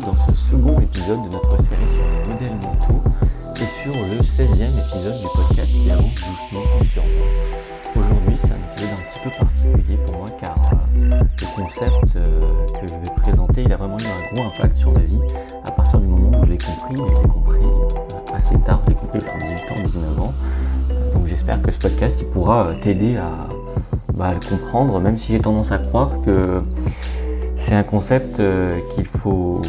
dans ce second épisode de notre série sur les modèles mentaux et sur le 16e épisode du podcast qui avance doucement sur moi. Aujourd'hui, c'est un épisode un petit peu particulier pour moi car euh, le concept euh, que je vais présenter, il a vraiment eu un gros impact sur ma vie à partir du moment où je l'ai compris, mais je l'ai compris euh, assez tard, je l'ai compris vers 18 ans, 19 ans. donc j'espère que ce podcast il pourra t'aider bah, à le comprendre, même si j'ai tendance à croire que c'est un concept euh, qu'il faut,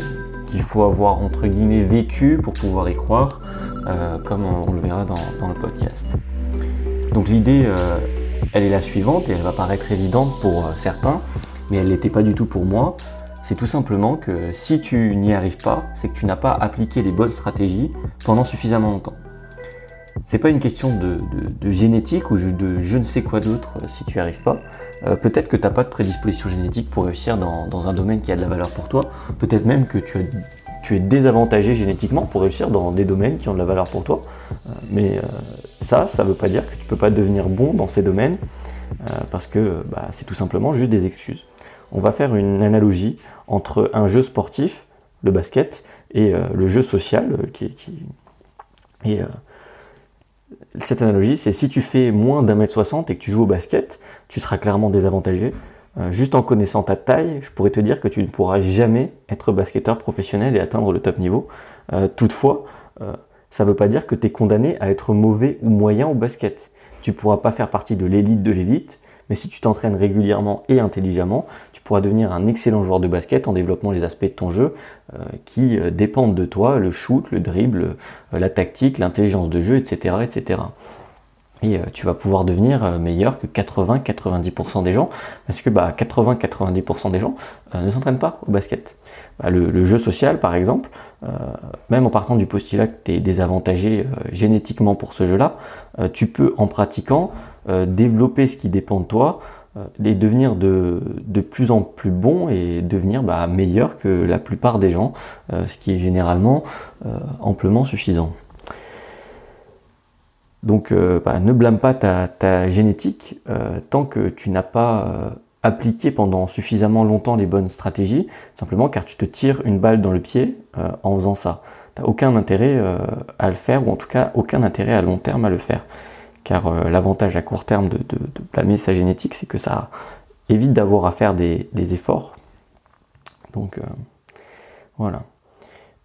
avoir entre guillemets vécu pour pouvoir y croire, euh, comme on, le verra dans, le podcast. Donc l'idée, euh, elle est la suivante et elle va paraître évidente pour certains, mais elle n'était pas du tout pour moi. C'est tout simplement que si tu n'y arrives pas, c'est que tu n'as pas appliqué les bonnes stratégies pendant suffisamment longtemps. C'est pas une question de, génétique ou de je ne sais quoi d'autre euh, si tu n'y arrives pas. Euh, peut-être que tu n'as pas de prédisposition génétique pour réussir dans, un domaine qui a de la valeur pour toi. Peut-être même que tu, es désavantagé génétiquement pour réussir dans des domaines qui ont de la valeur pour toi. Euh, mais ça, ça ne veut pas dire que tu ne peux pas devenir bon dans ces domaines parce que bah, c'est tout simplement juste des excuses. On va faire une analogie entre un jeu sportif, le basket, et le jeu social qui, qui est cette analogie, c'est si tu fais moins d'un mètre soixante et que tu joues au basket, tu seras clairement désavantagé. Euh, juste en connaissant ta taille, je pourrais te dire que tu ne pourras jamais être basketteur professionnel et atteindre le top niveau. Euh, toutefois, euh, ça ne veut pas dire que tu es condamné à être mauvais ou moyen au basket. Tu ne pourras pas faire partie de l'élite de l'élite, mais si tu t'entraînes régulièrement et intelligemment, tu pourras devenir un excellent joueur de basket en développant les aspects de ton jeu euh, qui euh, dépendent de toi, le shoot, le dribble, euh, la tactique, l'intelligence de jeu, etc. etc. Et tu vas pouvoir devenir meilleur que 80-90% des gens, parce que bah, 80-90% des gens ne s'entraînent pas au basket. Bah, le, jeu social, par exemple, même en partant du postulat que tu es désavantagé génétiquement pour ce jeu-là, tu peux, en pratiquant, euh, développer ce qui dépend de toi euh, et devenir de, plus en plus bon et devenir bah, meilleur que la plupart des gens, euh, ce qui est généralement amplement suffisant. Donc bah, ne blâme pas ta, ta génétique tant que tu n'as pas appliqué pendant suffisamment longtemps les bonnes stratégies, simplement car tu te tires une balle dans le pied en faisant ça. Tu n'as aucun intérêt à le faire, ou en tout cas aucun intérêt à long terme à le faire car euh, l'avantage à court terme de, blâmer sa génétique, c'est que ça évite d'avoir à faire des, efforts. Donc euh, voilà.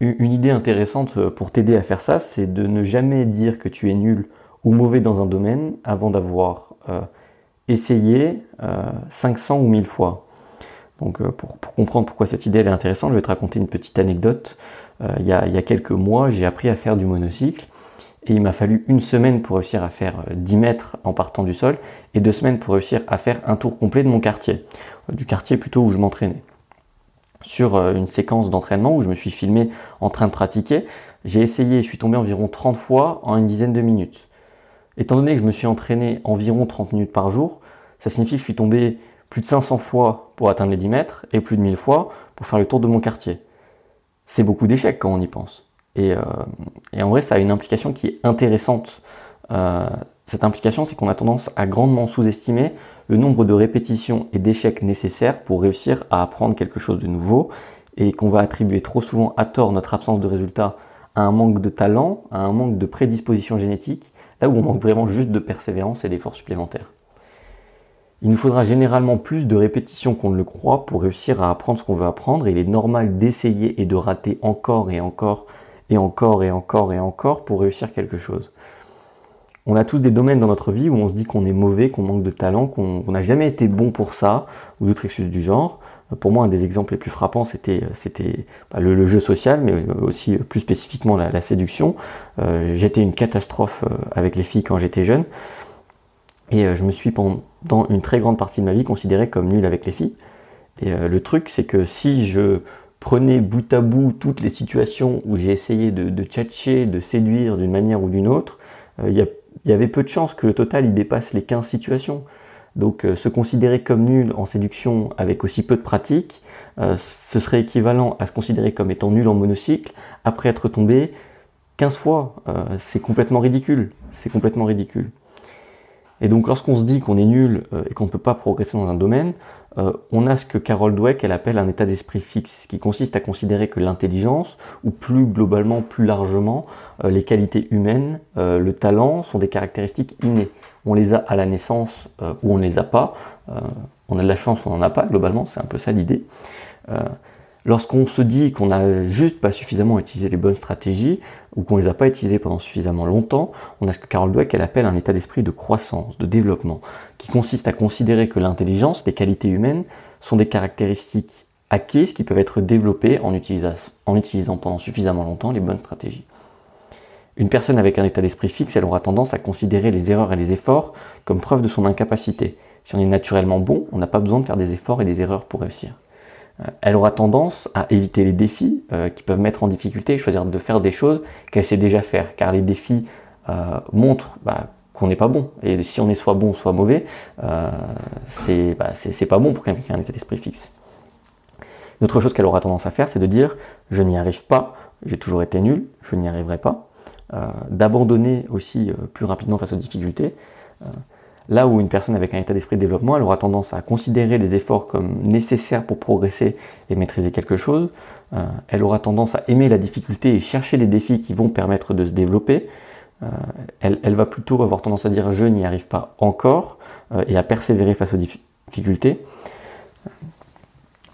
Une idée intéressante euh, pour t'aider à faire ça, c'est de ne jamais dire que tu es nul ou mauvais dans un domaine avant d'avoir essayé 500 ou 1000 fois. Donc pour, comprendre pourquoi cette idée est intéressante, je vais te raconter une petite anecdote. il y a quelques mois, j'ai appris à faire du monocycle et il m'a fallu une semaine pour réussir à faire 10 euh, mètres en partant du sol et deux semaines pour réussir à faire un tour complet de mon quartier, euh, du quartier plutôt où je m'entraînais. Sur euh, une séquence d'entraînement où je me suis filmé en train de pratiquer, j'ai essayé, je suis tombé environ 30 fois en une dizaine de minutes. Étant donné que je me suis entraîné environ 30 minutes par jour, ça signifie que je suis tombé plus de 500 fois pour atteindre les 10 mètres et plus de 1000 fois pour faire le tour de mon quartier. C'est beaucoup d'échecs quand on y pense. Euh, et, en vrai, ça a une implication qui est intéressante. Euh, cette implication, c'est qu'on a tendance à grandement sous-estimer le nombre de répétitions et d'échecs nécessaires pour réussir à apprendre quelque chose de nouveau et qu'on va attribuer trop souvent à tort notre absence de résultat à un manque de talent, à un manque de prédisposition génétique, là où on manque vraiment juste de persévérance et d'efforts supplémentaires. Il nous faudra généralement plus de répétitions qu'on ne le croit pour réussir à apprendre ce qu'on veut apprendre il est normal d'essayer et de rater encore et encore et encore et encore et encore pour réussir quelque chose. On a tous des domaines dans notre vie où on se dit qu'on est mauvais, qu'on manque de talent, qu'on n'a jamais été bon pour ça, ou d'autres excuses du genre. Pour moi, un des exemples les plus frappants, c'était bah, le, jeu social, mais aussi plus spécifiquement la, séduction. Euh, j'étais une catastrophe euh, avec les filles quand j'étais jeune, et euh, je me suis pendant une très grande partie de ma vie considéré comme nul avec les filles. Et le truc, c'est que si je prenez bout à bout toutes les situations où j'ai essayé de, tchatcher, de séduire d'une manière ou d'une autre, euh, il y, avait peu de chances que le total il dépasse les 15 situations. Donc euh, se considérer comme nul en séduction avec aussi peu de pratique, euh, ce serait équivalent à se considérer comme étant nul en monocycle après être tombé 15 fois. c'est complètement ridicule. C'est complètement ridicule. Et donc lorsqu'on se dit qu'on est nul et qu'on ne peut pas progresser dans un domaine, euh, on a ce que Carol Dweck elle appelle un état d'esprit fixe, qui consiste à considérer que l'intelligence, ou plus globalement, plus largement, euh, les qualités humaines, euh, le talent, sont des caractéristiques innées. On les a à la naissance ou on ne les a pas. on a de la chance on n'en a pas, globalement, c'est un peu ça l'idée. Lorsqu'on se dit qu'on n'a juste pas suffisamment utilisé les bonnes stratégies ou qu'on ne les a pas utilisées pendant suffisamment longtemps, on a ce que Carol Dweck elle appelle un état d'esprit de croissance, de développement, qui consiste à considérer que l'intelligence, les qualités humaines, sont des caractéristiques acquises qui peuvent être développées en, en utilisant pendant suffisamment longtemps les bonnes stratégies. Une personne avec un état d'esprit fixe, elle aura tendance à considérer les erreurs et les efforts comme preuve de son incapacité. Si on est naturellement bon, on n'a pas besoin de faire des efforts et des erreurs pour réussir. Euh, elle aura tendance à éviter les défis euh, qui peuvent mettre en difficulté et choisir de faire des choses qu'elle sait déjà faire, car les défis euh, montrent bah, qu'on n'est pas bon. Et si on est soit bon, soit mauvais, c'est bah, pas bon pour quelqu'un qui a un état d'esprit fixe. Une autre chose qu'elle aura tendance à faire, c'est de dire je n'y arrive pas, j'ai toujours été nul, je n'y arriverai pas. D'abandonner aussi plus rapidement face aux difficultés. Là où une personne avec un état d'esprit de développement, elle aura tendance à considérer les efforts comme nécessaires pour progresser et maîtriser quelque chose. Euh, elle aura tendance à aimer la difficulté et chercher les défis qui vont permettre de se développer. Euh, elle, va plutôt avoir tendance à dire je n'y arrive pas encore euh, et à persévérer face aux difficultés.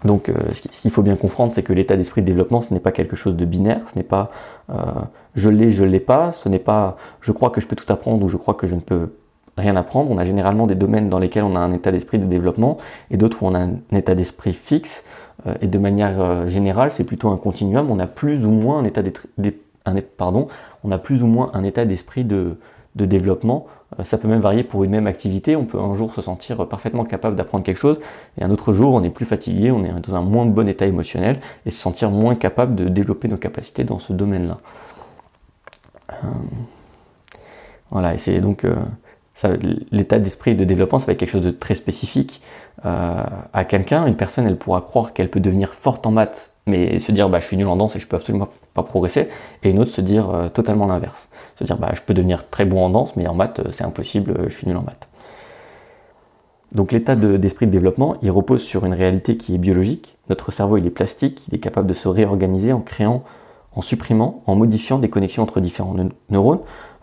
Donc ce qu'il faut bien comprendre, c'est que l'état d'esprit de développement, ce n'est pas quelque chose de binaire, ce n'est pas je l'ai, je ne l'ai pas, ce n'est pas je crois que je peux tout apprendre ou je crois que je ne peux rien apprendre. On a généralement des domaines dans lesquels on a un état d'esprit de développement et d'autres où on a un état d'esprit fixe. Euh, et de manière euh, générale, c'est plutôt un continuum. On a plus ou moins un état pardon, on a plus ou moins un état d'esprit de, de développement. Euh, ça peut même varier pour une même activité. On peut un jour se sentir parfaitement capable d'apprendre quelque chose et un autre jour on est plus fatigué, on est dans un moins bon état émotionnel et se sentir moins capable de développer nos capacités dans ce domaine-là. voilà, et c'est donc l'état d'esprit de développement, ça va être quelque chose de très spécifique euh, à quelqu'un. Une personne, elle pourra croire qu'elle peut devenir forte en maths, mais se dire bah, je suis nul en danse et je peux absolument pas progresser. Et une autre se dire euh, totalement l'inverse. Se dire bah, je peux devenir très bon en danse, mais en maths, c'est impossible, je suis nul en maths. Donc l'état d'esprit de, développement, il repose sur une réalité qui est biologique. Notre cerveau, il est plastique, il est capable de se réorganiser en créant, en supprimant, en modifiant des connexions entre différents neurones.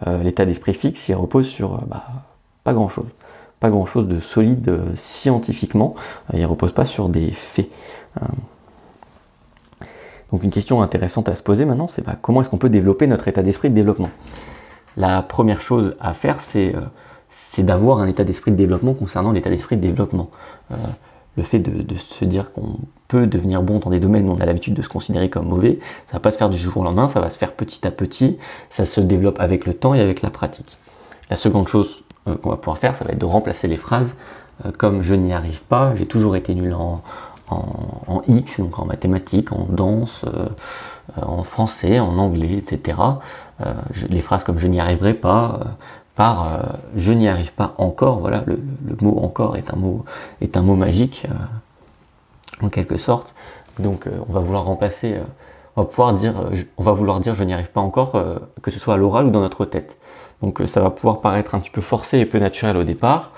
Euh, l'état d'esprit fixe, il repose sur euh, bah, pas grand-chose. Pas grand-chose de solide euh, scientifiquement. il ne repose pas sur des faits. donc une question intéressante à se poser maintenant, c'est bah, comment est-ce qu'on peut développer notre état d'esprit de développement? La première chose à faire, c'est d'avoir un état d'esprit de développement concernant l'état d'esprit de développement. Le fait de, se dire qu'on peut devenir bon dans des domaines où on a l'habitude de se considérer comme mauvais, ça va pas se faire du jour au lendemain, ça va se faire petit à petit, ça se développe avec le temps et avec la pratique. La seconde chose euh, qu'on va pouvoir faire, ça va être de remplacer les phrases euh, comme je n'y arrive pas, j'ai toujours été nul en, en, X, donc en mathématiques, en danse, euh, en français, en anglais, etc. les phrases comme je n'y arriverai pas, par je n'y arrive pas encore, voilà, le, mot encore est un mot, magique en quelque sorte. Donc euh, on va vouloir remplacer, euh, on va pouvoir dire, euh, on va vouloir dire je n'y arrive pas encore, que ce soit à l'oral ou dans notre tête. Donc ça va pouvoir paraître un petit peu forcé et peu naturel au départ.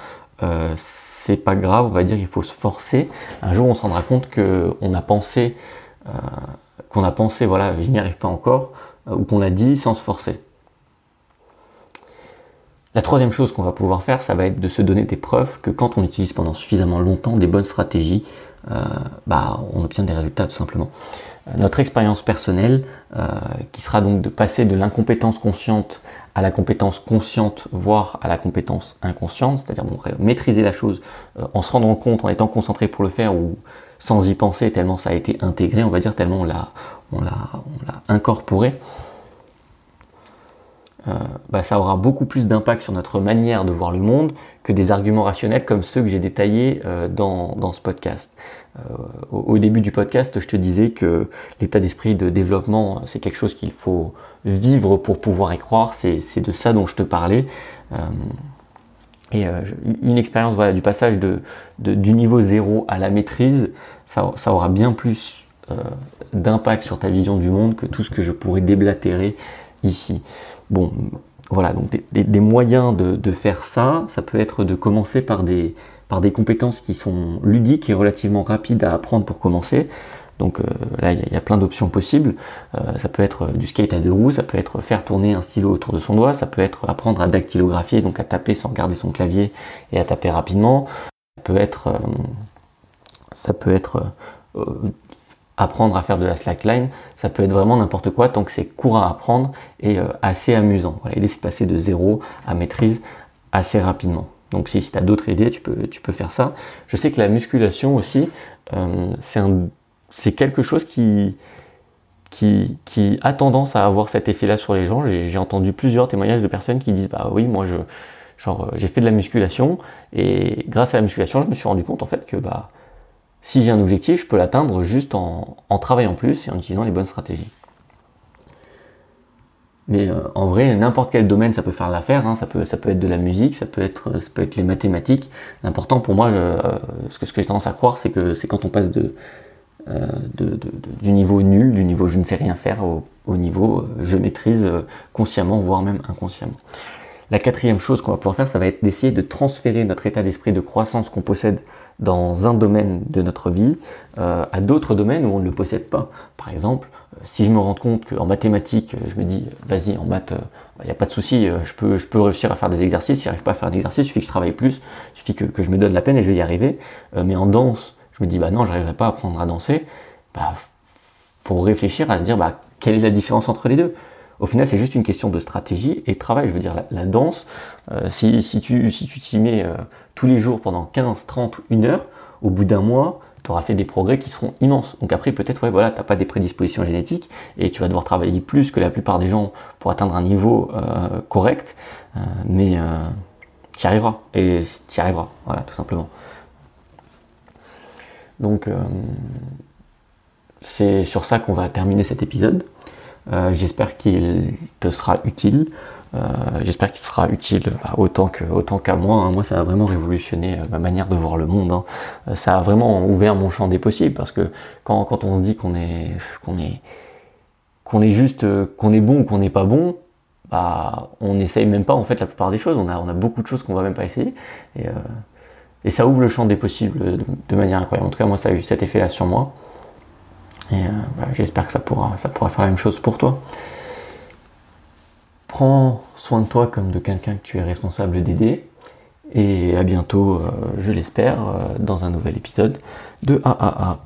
c'est pas grave, on va dire il faut se forcer. Un jour on se rendra compte qu'on a pensé, qu'on a pensé voilà je n'y arrive pas encore, ou qu'on a dit sans se forcer. La troisième chose qu'on va pouvoir faire, ça va être de se donner des preuves que quand on utilise pendant suffisamment longtemps des bonnes stratégies, euh, bah, on obtient des résultats tout simplement. Euh, notre expérience personnelle, euh, qui sera donc de passer de l'incompétence consciente à la compétence consciente, voire à la compétence inconsciente, c'est-à-dire maîtriser la chose en se rendant compte, en étant concentré pour le faire ou sans y penser tellement ça a été intégré, on va dire, tellement on on l'a incorporé. Euh, bah, ça aura beaucoup plus d'impact sur notre manière de voir le monde que des arguments rationnels comme ceux que j'ai détaillés euh, dans, ce podcast. Euh, au, début du podcast, je te disais que l'état d'esprit de développement, c'est quelque chose qu'il faut vivre pour pouvoir y croire. C'est de ça dont je te parlais. et une expérience voilà, du passage du niveau zéro à la maîtrise, ça aura bien plus d'impact sur ta vision du monde que tout ce que je pourrais déblatérer ici. Bon, voilà, donc des, moyens de, faire ça, ça peut être de commencer par des, par des compétences qui sont ludiques et relativement rapides à apprendre pour commencer. Donc euh, là, il y, a plein d'options possibles. Euh, ça peut être du skate à deux roues, ça peut être faire tourner un stylo autour de son doigt, ça peut être apprendre à dactylographier, donc à taper sans garder son clavier et à taper rapidement. Ça peut être, ça peut être apprendre à faire de la slackline, ça peut être vraiment n'importe quoi tant que c'est court à apprendre et assez amusant. Voilà, l'idée c'est de passer de zéro à maîtrise assez rapidement. Donc si, tu as d'autres idées, tu peux, faire ça. Je sais que la musculation aussi, euh, c'est quelque chose qui, qui, a tendance à avoir cet effet-là sur les gens. J'ai entendu plusieurs témoignages de personnes qui disent bah oui, moi je genre j'ai fait de la musculation et grâce à la musculation, je me suis rendu compte en fait que bah si j'ai un objectif, je peux l'atteindre juste en, travaillant plus et en utilisant les bonnes stratégies. Mais euh, en vrai, n'importe quel domaine, ça peut faire l'affaire. Hein. Ça, peut, être de la musique, ça peut être, être les mathématiques. L'important pour moi, euh, ce, que, ce que j'ai tendance à croire, c'est que c'est quand on passe de, euh, du niveau nul, du niveau je ne sais rien faire, au niveau je maîtrise consciemment, voire même inconsciemment. La quatrième chose qu'on va pouvoir faire, ça va être d'essayer de transférer notre état d'esprit de croissance qu'on possède dans un domaine de notre vie euh, à d'autres domaines où on ne le possède pas. Par exemple, euh, si je me rends compte qu'en mathématiques, euh, je me dis, vas-y, en maths, il n'y a pas de souci, je peux, réussir à faire des exercices, si je n'arrive pas à faire d'exercice, il suffit que je travaille plus, il suffit que, que, je me donne la peine et je vais y arriver. mais en danse, je me dis, bah non, je n'arriverai pas à apprendre à danser. Bah, faut réfléchir à se dire, bah, quelle est la différence entre les deux? Au final, c'est juste une question de stratégie et de travail. Je veux dire, la, danse, si, si, tu si tu t'y mets tous les jours pendant 15, 30, une heure, au bout d'un mois, tu auras fait des progrès qui seront immenses. Donc après, peut-être, ouais, voilà, tu n'as pas des prédispositions génétiques et tu vas devoir travailler plus que la plupart des gens pour atteindre un niveau euh, correct, euh, mais euh, tu y arriveras. Et tu y arriveras, voilà, tout simplement. Donc, c'est sur ça qu'on va terminer cet épisode. J'espère qu'il te sera utile. Euh, j'espère qu'il sera utile bah, autant que autant qu'à moi. Hein. Moi, ça a vraiment révolutionné euh, ma manière de voir le monde. Hein. Euh, ça a vraiment ouvert mon champ des possibles parce que quand, quand on se dit qu'on est qu'on est qu'on est juste qu'on est bon ou qu'on n'est pas bon, bah on n'essaye même pas en fait la plupart des choses. On a on a beaucoup de choses qu'on va même pas essayer et, et ça ouvre le champ des possibles de, manière incroyable. En tout cas, moi, ça a eu cet effet-là sur moi. Et bah, j'espère que ça pourra ça pourra faire la même chose pour toi. Prends soin de toi comme de quelqu'un que tu es responsable d'aider. Et à bientôt, euh, je l'espère, euh, dans un nouvel épisode de AAA.